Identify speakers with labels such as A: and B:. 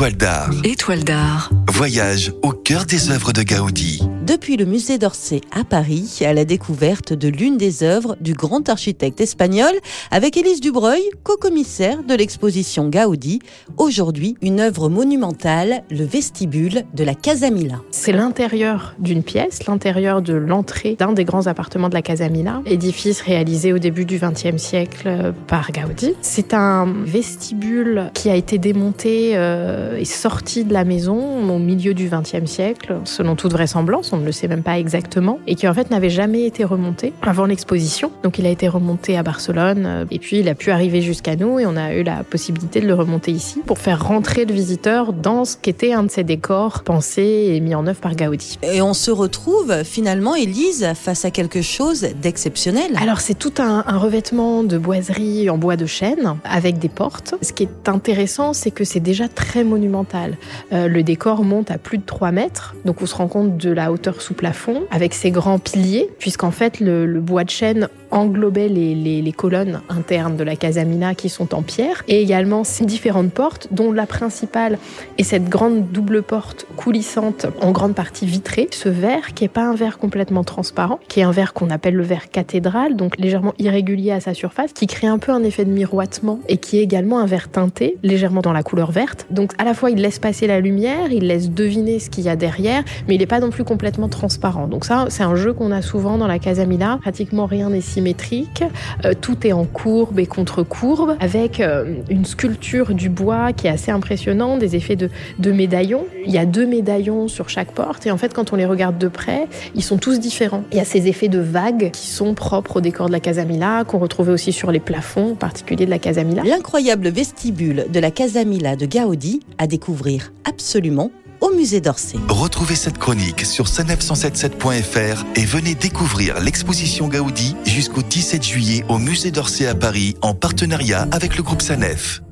A: Étoile d'art.
B: Étoile d'art.
A: Voyage au cœur des œuvres de Gaudi.
C: Depuis le musée d'Orsay à Paris, à la découverte de l'une des œuvres du grand architecte espagnol, avec Élise Dubreuil, co-commissaire de l'exposition Gaudi. Aujourd'hui, une œuvre monumentale, le vestibule de la Casamila.
D: C'est l'intérieur d'une pièce, l'intérieur de l'entrée d'un des grands appartements de la Casamila, édifice réalisé au début du XXe siècle par Gaudi. C'est un vestibule qui a été démonté euh, et sorti de la maison au milieu du XXe siècle, selon toute vraisemblance, on ne le sait même pas exactement, et qui en fait n'avait jamais été remonté avant l'exposition. Donc il a été remonté à Barcelone, euh, et puis il a pu arriver jusqu'à nous, et on a eu la possibilité de le remonter ici pour faire rentrer le visiteur dans ce qu'était un de ces décors pensés et mis en œuvre par Gaudi.
C: Et on se retrouve finalement, Élise, face à quelque chose d'exceptionnel.
D: Alors c'est tout un, un revêtement de boiserie en bois de chêne avec des portes. Ce qui est intéressant, c'est que c'est déjà très monumental. Euh, le décor monte à plus de 3 mètres, donc on se rend compte de la hauteur sous plafond, avec ses grands piliers, puisqu'en fait le, bois de chêne englobait les, les, colonnes internes de la Casamina qui sont en pierre, et également ces différentes portes, dont la principale est cette grande double porte coulissante, en grande partie vitrée. Ce verre, qui n'est pas un verre complètement transparent, qui est un verre qu'on appelle le verre cathédral, donc légèrement irrégulier à sa surface, qui crée un peu un effet de miroitement, et qui est également un verre teinté, légèrement dans la couleur verte. Donc à la fois il laisse passer la lumière, il laisse deviner ce qu'il y a derrière, mais il n'est pas non plus complètement transparent. Donc ça, c'est un jeu qu'on a souvent dans la Casamila. Pratiquement rien n'est symétrique, euh, tout est en courbe et contre-courbe, avec euh, une sculpture du bois qui est assez impressionnante, des effets de, de médaillons. Il y a deux médaillons sur chaque porte, et en fait quand on les regarde de près, ils sont tous différents. Il y a ces effets de vagues qui sont propres au décor de la Casamila, qu'on retrouvait aussi sur les plafonds, en particulier de la Casamila.
C: L'incroyable vestibule de la Casamila de Gaudi à découvrir absolument
A: Retrouvez cette chronique sur sanef177.fr et venez découvrir l'exposition Gaudi jusqu'au 17 juillet au musée d'Orsay à Paris en partenariat avec le groupe Sanef.